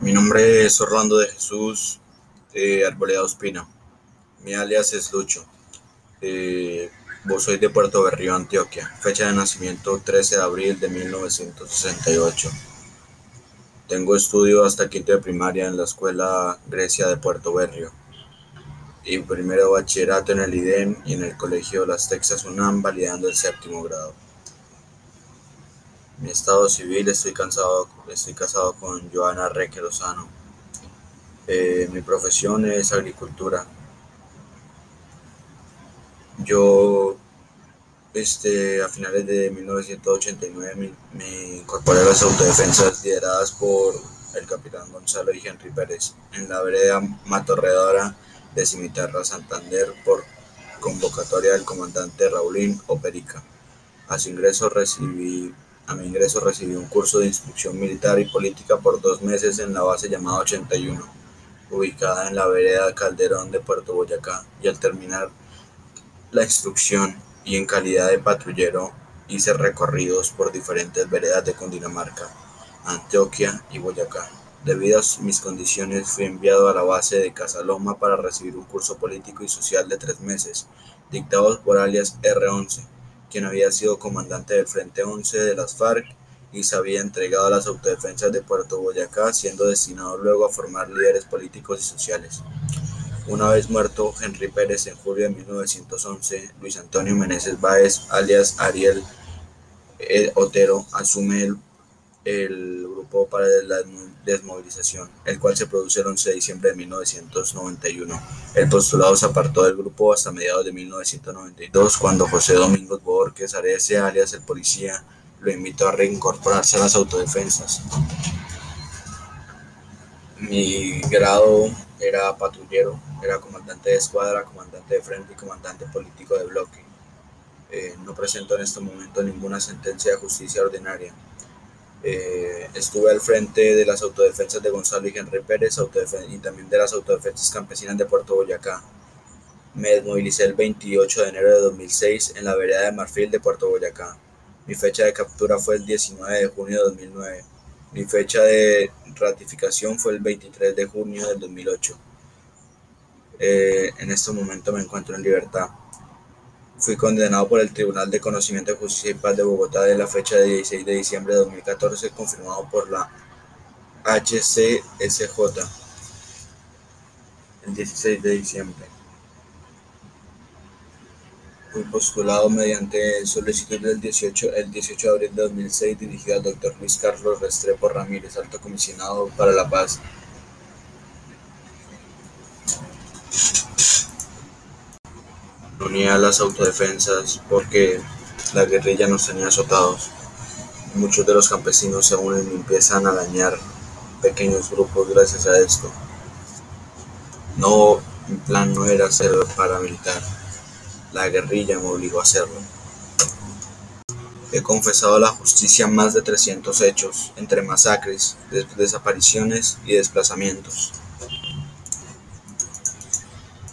Mi nombre es Orlando de Jesús eh, Arboleda Ospina. Mi alias es Lucho. Eh, vos soy de Puerto Berrío, Antioquia. Fecha de nacimiento 13 de abril de 1968. Tengo estudio hasta quinto de primaria en la escuela Grecia de Puerto Berrio. Y primero bachillerato en el IDEM y en el colegio Las Texas UNAM validando el séptimo grado. Mi estado civil, estoy, cansado, estoy casado con Joana Reque Lozano. Eh, mi profesión es agricultura. Yo, este, a finales de 1989, me, incorporé a las autodefensas lideradas por el capitán Gonzalo y Henry Pérez en la vereda Matorredora de Cimitarra, Santander, por convocatoria del comandante Raulín Operica. A su ingreso recibí a mi ingreso recibí un curso de instrucción militar y política por dos meses en la base llamada 81, ubicada en la vereda Calderón de Puerto Boyacá, y al terminar la instrucción y en calidad de patrullero hice recorridos por diferentes veredas de Cundinamarca, Antioquia y Boyacá. Debido a mis condiciones fui enviado a la base de Casaloma para recibir un curso político y social de tres meses, dictados por alias R11 quien había sido comandante del Frente 11 de las FARC y se había entregado a las autodefensas de Puerto Boyacá, siendo destinado luego a formar líderes políticos y sociales. Una vez muerto Henry Pérez en julio de 1911, Luis Antonio Meneses Báez, alias Ariel Otero, asume el el Grupo para la Desmovilización, el cual se produjo el 11 de diciembre de 1991. El postulado se apartó del grupo hasta mediados de 1992, cuando José Domingos Borges Arece, alias el policía, lo invitó a reincorporarse a las autodefensas. Mi grado era patrullero, era comandante de escuadra, comandante de frente y comandante político de bloque. Eh, no presento en este momento ninguna sentencia de justicia ordinaria. Eh, estuve al frente de las autodefensas de Gonzalo y Henry Pérez y también de las autodefensas campesinas de Puerto Boyacá. Me desmovilicé el 28 de enero de 2006 en la vereda de Marfil de Puerto Boyacá. Mi fecha de captura fue el 19 de junio de 2009. Mi fecha de ratificación fue el 23 de junio del 2008. Eh, en este momento me encuentro en libertad. Fui condenado por el Tribunal de Conocimiento de de Bogotá de la fecha de 16 de diciembre de 2014, confirmado por la HCSJ el 16 de diciembre. Fui postulado mediante solicitud del 18, el 18 de abril de 2006 dirigido al doctor Luis Carlos Restrepo Ramírez, alto comisionado para la paz unía a las autodefensas porque la guerrilla nos tenía azotados. Muchos de los campesinos se unen y empiezan a dañar pequeños grupos gracias a esto. No, mi plan no era ser paramilitar. La guerrilla me obligó a hacerlo. He confesado a la justicia más de 300 hechos, entre masacres, desapariciones y desplazamientos.